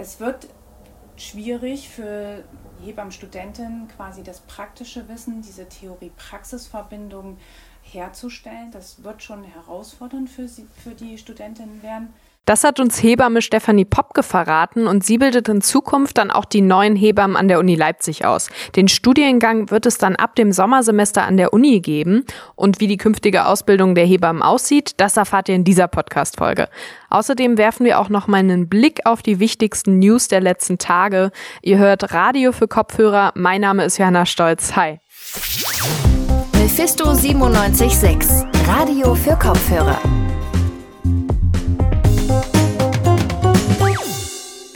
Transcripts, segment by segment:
Es wird schwierig für Hebammenstudentinnen quasi das praktische Wissen, diese Theorie-Praxis-Verbindung herzustellen. Das wird schon herausfordernd für, sie, für die Studentinnen werden. Das hat uns Hebamme Stefanie Popke verraten und sie bildet in Zukunft dann auch die neuen Hebammen an der Uni Leipzig aus. Den Studiengang wird es dann ab dem Sommersemester an der Uni geben und wie die künftige Ausbildung der Hebammen aussieht, das erfahrt ihr in dieser Podcast-Folge. Außerdem werfen wir auch noch mal einen Blick auf die wichtigsten News der letzten Tage. Ihr hört Radio für Kopfhörer. Mein Name ist Johanna Stolz. Hi. Mephisto 976, Radio für Kopfhörer.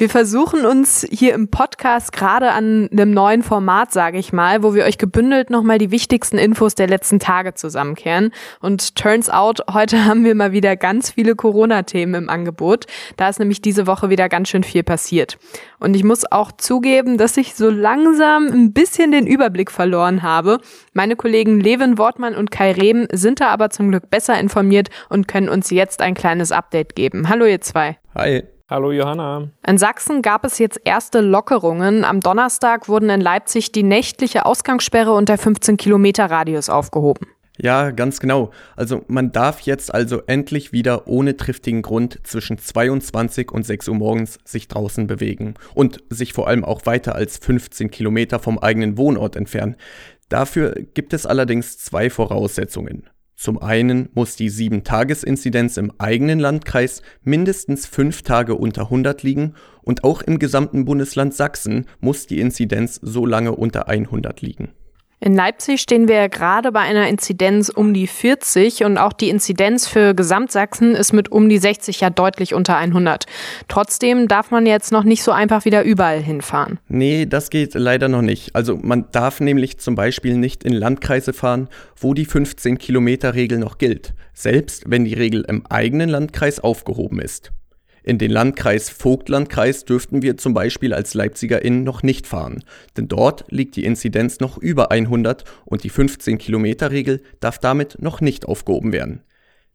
Wir versuchen uns hier im Podcast gerade an einem neuen Format, sage ich mal, wo wir euch gebündelt nochmal die wichtigsten Infos der letzten Tage zusammenkehren. Und turns out, heute haben wir mal wieder ganz viele Corona-Themen im Angebot. Da ist nämlich diese Woche wieder ganz schön viel passiert. Und ich muss auch zugeben, dass ich so langsam ein bisschen den Überblick verloren habe. Meine Kollegen Levin Wortmann und Kai Rehm sind da aber zum Glück besser informiert und können uns jetzt ein kleines Update geben. Hallo ihr zwei. Hi. Hallo Johanna. In Sachsen gab es jetzt erste Lockerungen. Am Donnerstag wurden in Leipzig die nächtliche Ausgangssperre und der 15 Kilometer Radius aufgehoben. Ja, ganz genau. Also man darf jetzt also endlich wieder ohne triftigen Grund zwischen 22 und 6 Uhr morgens sich draußen bewegen und sich vor allem auch weiter als 15 Kilometer vom eigenen Wohnort entfernen. Dafür gibt es allerdings zwei Voraussetzungen. Zum einen muss die 7-Tages-Inzidenz im eigenen Landkreis mindestens fünf Tage unter 100 liegen und auch im gesamten Bundesland Sachsen muss die Inzidenz so lange unter 100 liegen. In Leipzig stehen wir ja gerade bei einer Inzidenz um die 40 und auch die Inzidenz für Gesamtsachsen ist mit um die 60 ja deutlich unter 100. Trotzdem darf man jetzt noch nicht so einfach wieder überall hinfahren. Nee, das geht leider noch nicht. Also man darf nämlich zum Beispiel nicht in Landkreise fahren, wo die 15-Kilometer-Regel noch gilt, selbst wenn die Regel im eigenen Landkreis aufgehoben ist. In den Landkreis Vogtlandkreis dürften wir zum Beispiel als LeipzigerInnen noch nicht fahren, denn dort liegt die Inzidenz noch über 100 und die 15-Kilometer-Regel darf damit noch nicht aufgehoben werden.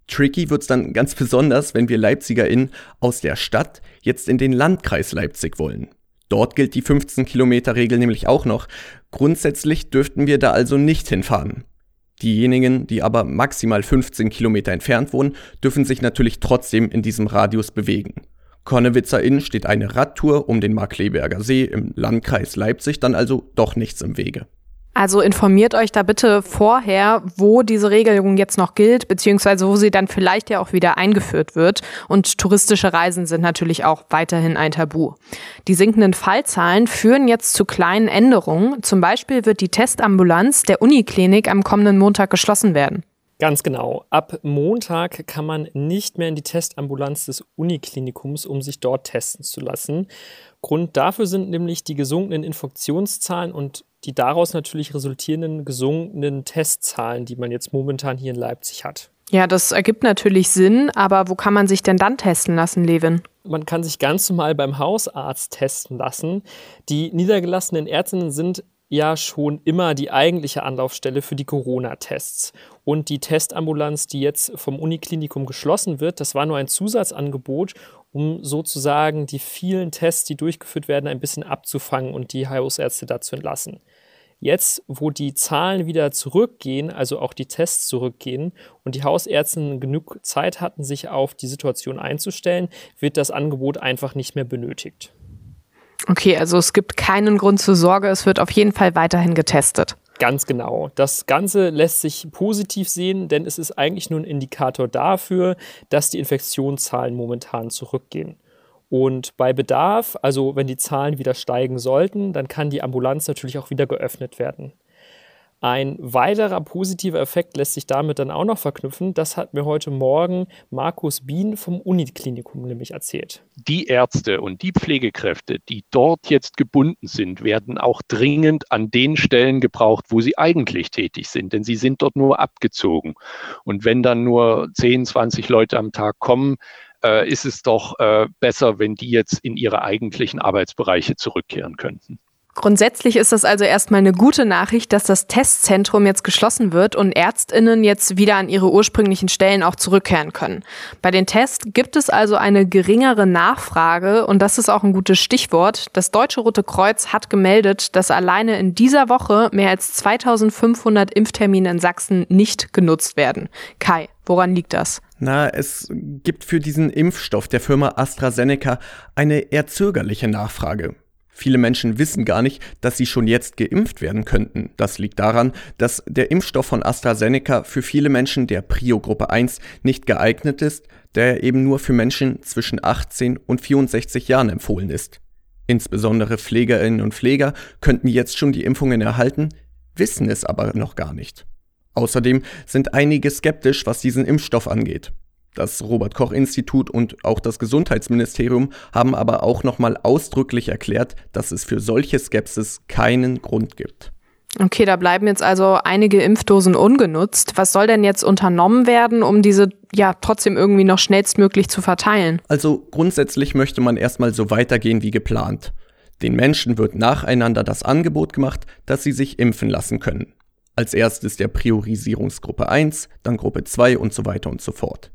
Tricky wird's dann ganz besonders, wenn wir LeipzigerInnen aus der Stadt jetzt in den Landkreis Leipzig wollen. Dort gilt die 15-Kilometer-Regel nämlich auch noch. Grundsätzlich dürften wir da also nicht hinfahren. Diejenigen, die aber maximal 15 Kilometer entfernt wohnen, dürfen sich natürlich trotzdem in diesem Radius bewegen. Konnewitzer Inn steht eine Radtour um den Markleberger See im Landkreis Leipzig dann also doch nichts im Wege. Also informiert euch da bitte vorher, wo diese Regelung jetzt noch gilt, beziehungsweise wo sie dann vielleicht ja auch wieder eingeführt wird. Und touristische Reisen sind natürlich auch weiterhin ein Tabu. Die sinkenden Fallzahlen führen jetzt zu kleinen Änderungen. Zum Beispiel wird die Testambulanz der Uniklinik am kommenden Montag geschlossen werden. Ganz genau. Ab Montag kann man nicht mehr in die Testambulanz des Uniklinikums, um sich dort testen zu lassen. Grund dafür sind nämlich die gesunkenen Infektionszahlen und die daraus natürlich resultierenden gesunkenen Testzahlen, die man jetzt momentan hier in Leipzig hat. Ja, das ergibt natürlich Sinn, aber wo kann man sich denn dann testen lassen, Levin? Man kann sich ganz normal beim Hausarzt testen lassen. Die niedergelassenen Ärztinnen sind ja schon immer die eigentliche Anlaufstelle für die Corona-Tests. Und die Testambulanz, die jetzt vom Uniklinikum geschlossen wird, das war nur ein Zusatzangebot, um sozusagen die vielen Tests, die durchgeführt werden, ein bisschen abzufangen und die Hausärzte dazu entlassen. Jetzt, wo die Zahlen wieder zurückgehen, also auch die Tests zurückgehen und die Hausärzte genug Zeit hatten, sich auf die Situation einzustellen, wird das Angebot einfach nicht mehr benötigt. Okay, also es gibt keinen Grund zur Sorge, es wird auf jeden Fall weiterhin getestet. Ganz genau. Das Ganze lässt sich positiv sehen, denn es ist eigentlich nur ein Indikator dafür, dass die Infektionszahlen momentan zurückgehen. Und bei Bedarf, also wenn die Zahlen wieder steigen sollten, dann kann die Ambulanz natürlich auch wieder geöffnet werden. Ein weiterer positiver Effekt lässt sich damit dann auch noch verknüpfen. Das hat mir heute Morgen Markus Bien vom Uniklinikum nämlich erzählt. Die Ärzte und die Pflegekräfte, die dort jetzt gebunden sind, werden auch dringend an den Stellen gebraucht, wo sie eigentlich tätig sind, denn sie sind dort nur abgezogen. Und wenn dann nur 10, 20 Leute am Tag kommen, äh, ist es doch äh, besser, wenn die jetzt in ihre eigentlichen Arbeitsbereiche zurückkehren könnten. Grundsätzlich ist das also erstmal eine gute Nachricht, dass das Testzentrum jetzt geschlossen wird und Ärztinnen jetzt wieder an ihre ursprünglichen Stellen auch zurückkehren können. Bei den Tests gibt es also eine geringere Nachfrage und das ist auch ein gutes Stichwort. Das Deutsche Rote Kreuz hat gemeldet, dass alleine in dieser Woche mehr als 2500 Impftermine in Sachsen nicht genutzt werden. Kai, woran liegt das? Na, es gibt für diesen Impfstoff der Firma AstraZeneca eine eher zögerliche Nachfrage. Viele Menschen wissen gar nicht, dass sie schon jetzt geimpft werden könnten. Das liegt daran, dass der Impfstoff von AstraZeneca für viele Menschen der Prio-Gruppe 1 nicht geeignet ist, da er eben nur für Menschen zwischen 18 und 64 Jahren empfohlen ist. Insbesondere Pflegerinnen und Pfleger könnten jetzt schon die Impfungen erhalten, wissen es aber noch gar nicht. Außerdem sind einige skeptisch, was diesen Impfstoff angeht. Das Robert Koch Institut und auch das Gesundheitsministerium haben aber auch nochmal ausdrücklich erklärt, dass es für solche Skepsis keinen Grund gibt. Okay, da bleiben jetzt also einige Impfdosen ungenutzt. Was soll denn jetzt unternommen werden, um diese ja trotzdem irgendwie noch schnellstmöglich zu verteilen? Also grundsätzlich möchte man erstmal so weitergehen wie geplant. Den Menschen wird nacheinander das Angebot gemacht, dass sie sich impfen lassen können. Als erstes der Priorisierungsgruppe 1, dann Gruppe 2 und so weiter und so fort.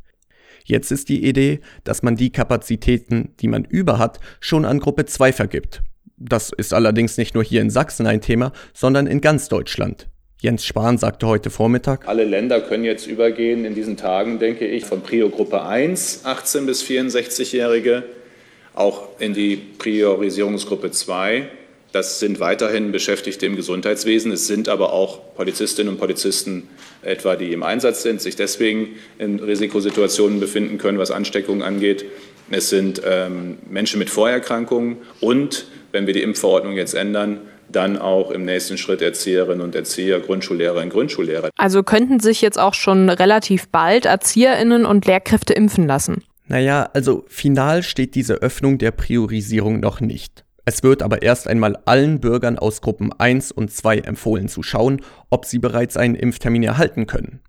Jetzt ist die Idee, dass man die Kapazitäten, die man über hat, schon an Gruppe 2 vergibt. Das ist allerdings nicht nur hier in Sachsen ein Thema, sondern in ganz Deutschland. Jens Spahn sagte heute Vormittag, alle Länder können jetzt übergehen in diesen Tagen, denke ich, von Prio-Gruppe 1, 18 bis 64-Jährige, auch in die Priorisierungsgruppe 2 das sind weiterhin Beschäftigte im Gesundheitswesen. Es sind aber auch Polizistinnen und Polizisten etwa, die im Einsatz sind, sich deswegen in Risikosituationen befinden können, was Ansteckungen angeht. Es sind ähm, Menschen mit Vorerkrankungen und, wenn wir die Impfverordnung jetzt ändern, dann auch im nächsten Schritt Erzieherinnen und Erzieher, Grundschullehrerinnen, Grundschullehrer. Also könnten sich jetzt auch schon relativ bald Erzieherinnen und Lehrkräfte impfen lassen? Naja, also final steht diese Öffnung der Priorisierung noch nicht. Es wird aber erst einmal allen Bürgern aus Gruppen 1 und 2 empfohlen zu schauen, ob sie bereits einen Impftermin erhalten können.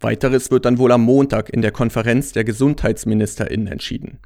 Weiteres wird dann wohl am Montag in der Konferenz der Gesundheitsministerinnen entschieden.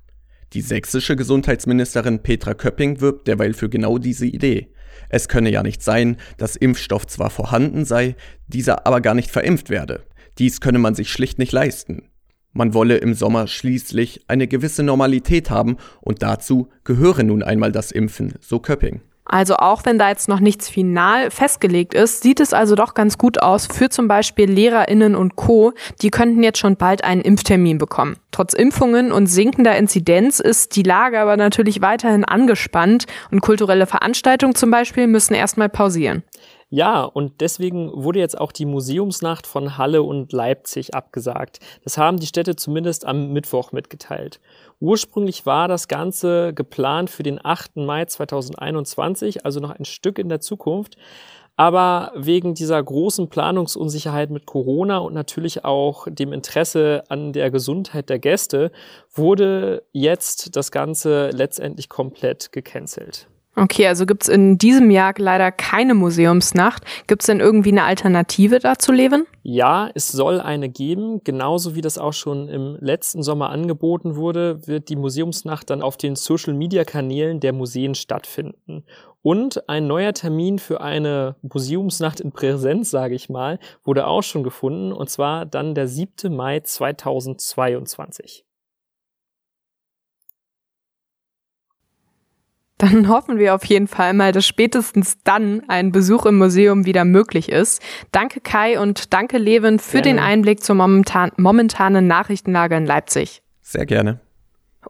Die sächsische Gesundheitsministerin Petra Köpping wirbt derweil für genau diese Idee. Es könne ja nicht sein, dass Impfstoff zwar vorhanden sei, dieser aber gar nicht verimpft werde. Dies könne man sich schlicht nicht leisten. Man wolle im Sommer schließlich eine gewisse Normalität haben und dazu gehöre nun einmal das Impfen, so Köpping. Also auch wenn da jetzt noch nichts final festgelegt ist, sieht es also doch ganz gut aus für zum Beispiel Lehrerinnen und Co. Die könnten jetzt schon bald einen Impftermin bekommen. Trotz Impfungen und sinkender Inzidenz ist die Lage aber natürlich weiterhin angespannt und kulturelle Veranstaltungen zum Beispiel müssen erstmal pausieren. Ja, und deswegen wurde jetzt auch die Museumsnacht von Halle und Leipzig abgesagt. Das haben die Städte zumindest am Mittwoch mitgeteilt. Ursprünglich war das Ganze geplant für den 8. Mai 2021, also noch ein Stück in der Zukunft. Aber wegen dieser großen Planungsunsicherheit mit Corona und natürlich auch dem Interesse an der Gesundheit der Gäste wurde jetzt das Ganze letztendlich komplett gecancelt. Okay, also gibt's in diesem Jahr leider keine Museumsnacht. Gibt's denn irgendwie eine Alternative dazu, Leben? Ja, es soll eine geben. Genauso wie das auch schon im letzten Sommer angeboten wurde, wird die Museumsnacht dann auf den Social-Media-Kanälen der Museen stattfinden. Und ein neuer Termin für eine Museumsnacht in Präsenz, sage ich mal, wurde auch schon gefunden, und zwar dann der 7. Mai 2022. dann hoffen wir auf jeden Fall mal, dass spätestens dann ein Besuch im Museum wieder möglich ist. Danke Kai und danke Levin für gerne. den Einblick zur momentan, momentanen Nachrichtenlage in Leipzig. Sehr gerne.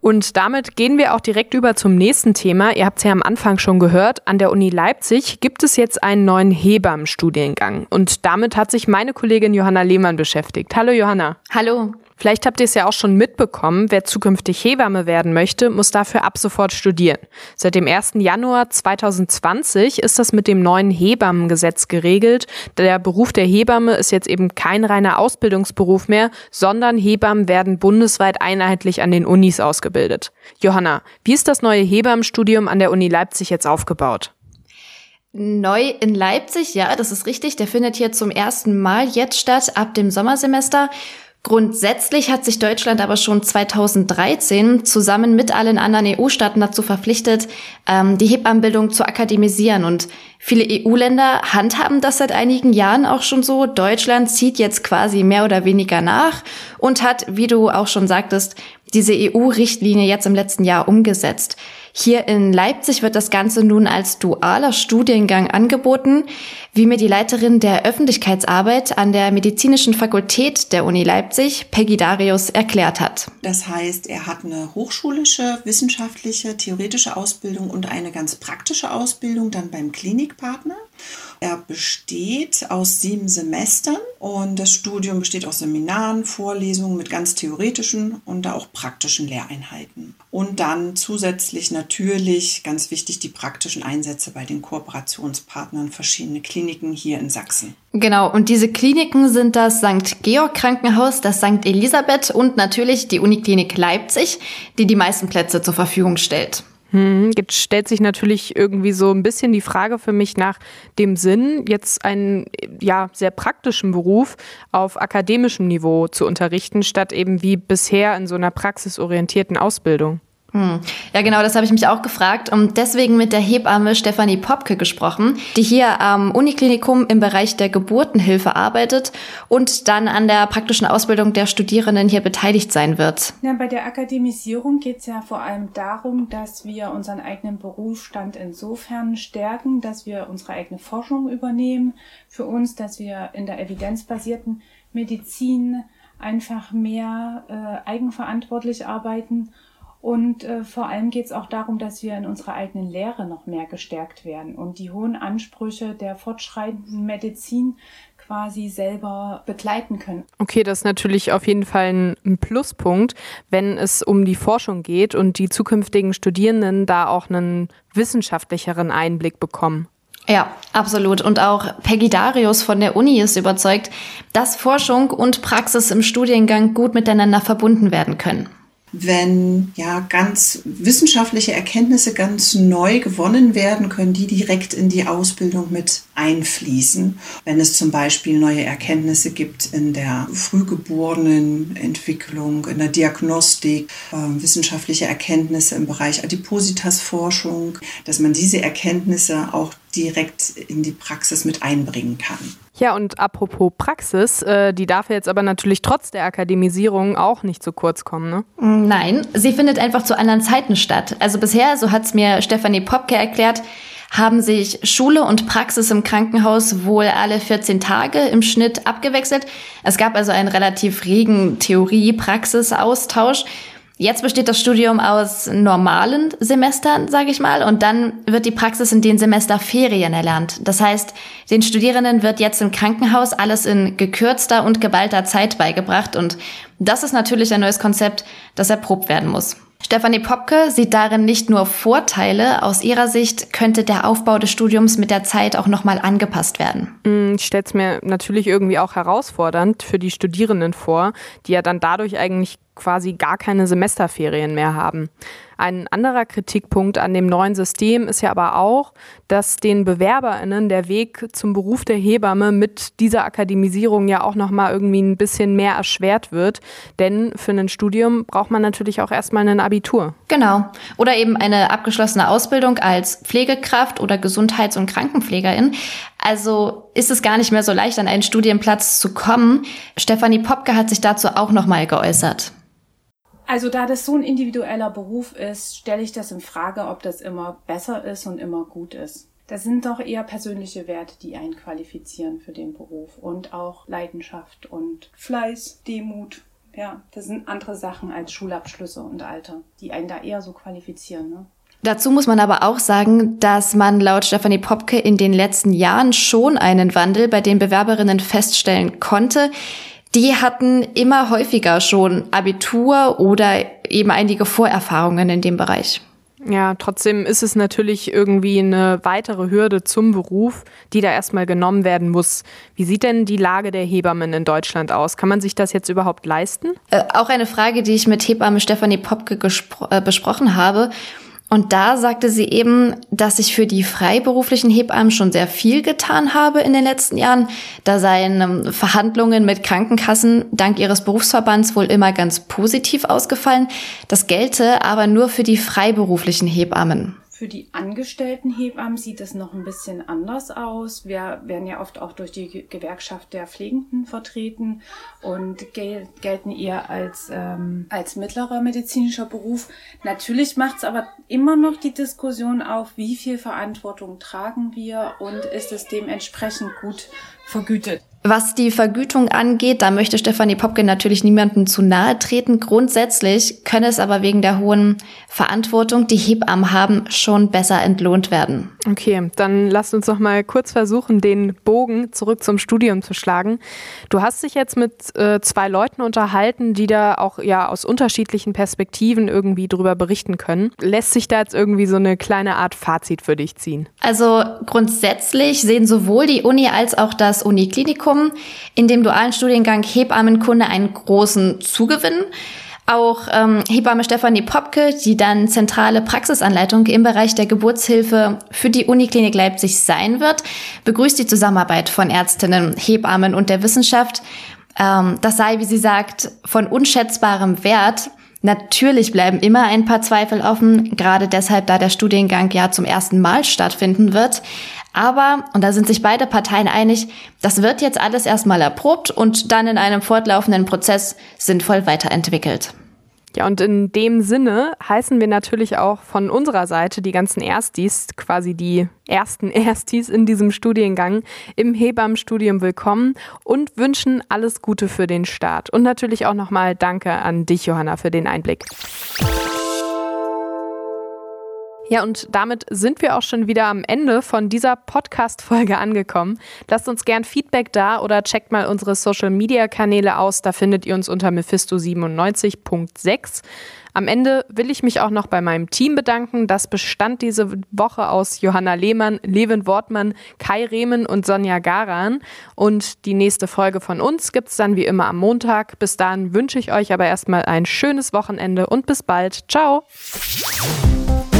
Und damit gehen wir auch direkt über zum nächsten Thema. Ihr habt es ja am Anfang schon gehört. An der Uni Leipzig gibt es jetzt einen neuen Hebammenstudiengang. Und damit hat sich meine Kollegin Johanna Lehmann beschäftigt. Hallo Johanna. Hallo. Vielleicht habt ihr es ja auch schon mitbekommen, wer zukünftig Hebamme werden möchte, muss dafür ab sofort studieren. Seit dem 1. Januar 2020 ist das mit dem neuen Hebammengesetz geregelt. Der Beruf der Hebamme ist jetzt eben kein reiner Ausbildungsberuf mehr, sondern Hebammen werden bundesweit einheitlich an den Unis ausgebildet. Johanna, wie ist das neue Hebammenstudium an der Uni Leipzig jetzt aufgebaut? Neu in Leipzig, ja, das ist richtig. Der findet hier zum ersten Mal jetzt statt, ab dem Sommersemester. Grundsätzlich hat sich Deutschland aber schon 2013 zusammen mit allen anderen EU-Staaten dazu verpflichtet, ähm, die Hebammenbildung zu akademisieren. Und viele EU-Länder handhaben das seit einigen Jahren auch schon so. Deutschland zieht jetzt quasi mehr oder weniger nach und hat, wie du auch schon sagtest, diese EU-Richtlinie jetzt im letzten Jahr umgesetzt. Hier in Leipzig wird das Ganze nun als dualer Studiengang angeboten, wie mir die Leiterin der Öffentlichkeitsarbeit an der Medizinischen Fakultät der Uni Leipzig, Peggy Darius, erklärt hat. Das heißt, er hat eine hochschulische, wissenschaftliche, theoretische Ausbildung und eine ganz praktische Ausbildung dann beim Klinikpartner. Er besteht aus sieben Semestern und das Studium besteht aus Seminaren, Vorlesungen mit ganz theoretischen und auch praktischen Lehreinheiten. Und dann zusätzlich natürlich, ganz wichtig, die praktischen Einsätze bei den Kooperationspartnern verschiedene Kliniken hier in Sachsen. Genau, und diese Kliniken sind das St. Georg Krankenhaus, das St. Elisabeth und natürlich die Uniklinik Leipzig, die die meisten Plätze zur Verfügung stellt. Hm, jetzt stellt sich natürlich irgendwie so ein bisschen die Frage für mich nach dem Sinn, jetzt einen ja, sehr praktischen Beruf auf akademischem Niveau zu unterrichten, statt eben wie bisher in so einer praxisorientierten Ausbildung. Hm. Ja, genau, das habe ich mich auch gefragt und deswegen mit der Hebamme Stefanie Popke gesprochen, die hier am Uniklinikum im Bereich der Geburtenhilfe arbeitet und dann an der praktischen Ausbildung der Studierenden hier beteiligt sein wird. Ja, bei der Akademisierung geht es ja vor allem darum, dass wir unseren eigenen Berufsstand insofern stärken, dass wir unsere eigene Forschung übernehmen für uns, dass wir in der evidenzbasierten Medizin einfach mehr äh, eigenverantwortlich arbeiten und äh, vor allem geht es auch darum, dass wir in unserer eigenen Lehre noch mehr gestärkt werden und die hohen Ansprüche der fortschreitenden Medizin quasi selber begleiten können. Okay, das ist natürlich auf jeden Fall ein Pluspunkt, wenn es um die Forschung geht und die zukünftigen Studierenden da auch einen wissenschaftlicheren Einblick bekommen. Ja, absolut. Und auch Peggy Darius von der Uni ist überzeugt, dass Forschung und Praxis im Studiengang gut miteinander verbunden werden können wenn ja ganz wissenschaftliche Erkenntnisse ganz neu gewonnen werden, können die direkt in die Ausbildung mit einfließen. Wenn es zum Beispiel neue Erkenntnisse gibt in der frühgeborenen Entwicklung, in der Diagnostik, äh, wissenschaftliche Erkenntnisse im Bereich Adipositas-Forschung, dass man diese Erkenntnisse auch direkt in die Praxis mit einbringen kann. Ja, und apropos Praxis, äh, die darf jetzt aber natürlich trotz der Akademisierung auch nicht zu kurz kommen, ne? Nein, sie findet einfach zu anderen Zeiten statt. Also bisher, so hat es mir Stefanie Popke erklärt, haben sich Schule und Praxis im Krankenhaus wohl alle 14 Tage im Schnitt abgewechselt. Es gab also einen relativ regen Theorie-Praxis-Austausch. Jetzt besteht das Studium aus normalen Semestern, sage ich mal, und dann wird die Praxis in den Semesterferien erlernt. Das heißt, den Studierenden wird jetzt im Krankenhaus alles in gekürzter und geballter Zeit beigebracht und das ist natürlich ein neues Konzept, das erprobt werden muss. Stefanie Popke sieht darin nicht nur Vorteile. Aus ihrer Sicht könnte der Aufbau des Studiums mit der Zeit auch nochmal angepasst werden. Mm, ich stelle es mir natürlich irgendwie auch herausfordernd für die Studierenden vor, die ja dann dadurch eigentlich quasi gar keine Semesterferien mehr haben. Ein anderer Kritikpunkt an dem neuen System ist ja aber auch, dass den BewerberInnen der Weg zum Beruf der Hebamme mit dieser Akademisierung ja auch nochmal irgendwie ein bisschen mehr erschwert wird. Denn für ein Studium braucht man natürlich auch erstmal ein Abitur. Genau. Oder eben eine abgeschlossene Ausbildung als Pflegekraft oder Gesundheits- und Krankenpflegerin. Also ist es gar nicht mehr so leicht, an einen Studienplatz zu kommen. Stefanie Popke hat sich dazu auch nochmal geäußert. Also da das so ein individueller Beruf ist, stelle ich das in Frage, ob das immer besser ist und immer gut ist. Das sind doch eher persönliche Werte, die einen qualifizieren für den Beruf und auch Leidenschaft und Fleiß, Demut. Ja, das sind andere Sachen als Schulabschlüsse und Alter, die einen da eher so qualifizieren. Ne? Dazu muss man aber auch sagen, dass man laut Stefanie Popke in den letzten Jahren schon einen Wandel bei den Bewerberinnen feststellen konnte die hatten immer häufiger schon Abitur oder eben einige Vorerfahrungen in dem Bereich. Ja, trotzdem ist es natürlich irgendwie eine weitere Hürde zum Beruf, die da erstmal genommen werden muss. Wie sieht denn die Lage der Hebammen in Deutschland aus? Kann man sich das jetzt überhaupt leisten? Äh, auch eine Frage, die ich mit Hebamme Stefanie Popke äh, besprochen habe. Und da sagte sie eben, dass sich für die freiberuflichen Hebammen schon sehr viel getan habe in den letzten Jahren. Da seien ähm, Verhandlungen mit Krankenkassen dank ihres Berufsverbands wohl immer ganz positiv ausgefallen. Das gelte aber nur für die freiberuflichen Hebammen. Für die angestellten Hebammen sieht es noch ein bisschen anders aus. Wir werden ja oft auch durch die Gewerkschaft der Pflegenden vertreten und gel gelten eher als, ähm, als mittlerer medizinischer Beruf. Natürlich macht es aber immer noch die Diskussion auf, wie viel Verantwortung tragen wir und ist es dementsprechend gut vergütet. Was die Vergütung angeht, da möchte Stefanie Popke natürlich niemandem zu nahe treten. Grundsätzlich könne es aber wegen der hohen Verantwortung, die Hebammen haben, schon besser entlohnt werden. Okay, dann lasst uns noch mal kurz versuchen, den Bogen zurück zum Studium zu schlagen. Du hast dich jetzt mit äh, zwei Leuten unterhalten, die da auch ja aus unterschiedlichen Perspektiven irgendwie drüber berichten können. Lässt sich da jetzt irgendwie so eine kleine Art Fazit für dich ziehen? Also grundsätzlich sehen sowohl die Uni als auch das Uniklinikum Praktikum in dem dualen Studiengang Hebammenkunde einen großen Zugewinn. Auch ähm, Hebamme Stefanie Popke, die dann zentrale Praxisanleitung im Bereich der Geburtshilfe für die Uniklinik Leipzig sein wird, begrüßt die Zusammenarbeit von Ärztinnen, Hebammen und der Wissenschaft. Ähm, das sei, wie sie sagt, von unschätzbarem Wert. Natürlich bleiben immer ein paar Zweifel offen, gerade deshalb, da der Studiengang ja zum ersten Mal stattfinden wird. Aber, und da sind sich beide Parteien einig, das wird jetzt alles erstmal erprobt und dann in einem fortlaufenden Prozess sinnvoll weiterentwickelt. Ja, und in dem Sinne heißen wir natürlich auch von unserer Seite die ganzen Erstis, quasi die ersten Erstis in diesem Studiengang im Hebammenstudium willkommen und wünschen alles Gute für den Start. Und natürlich auch nochmal Danke an dich, Johanna, für den Einblick. Ja, und damit sind wir auch schon wieder am Ende von dieser Podcast-Folge angekommen. Lasst uns gern Feedback da oder checkt mal unsere Social-Media-Kanäle aus. Da findet ihr uns unter Mephisto97.6. Am Ende will ich mich auch noch bei meinem Team bedanken. Das bestand diese Woche aus Johanna Lehmann, Levin Wortmann, Kai Rehmen und Sonja Garan. Und die nächste Folge von uns gibt es dann wie immer am Montag. Bis dahin wünsche ich euch aber erstmal ein schönes Wochenende und bis bald. Ciao!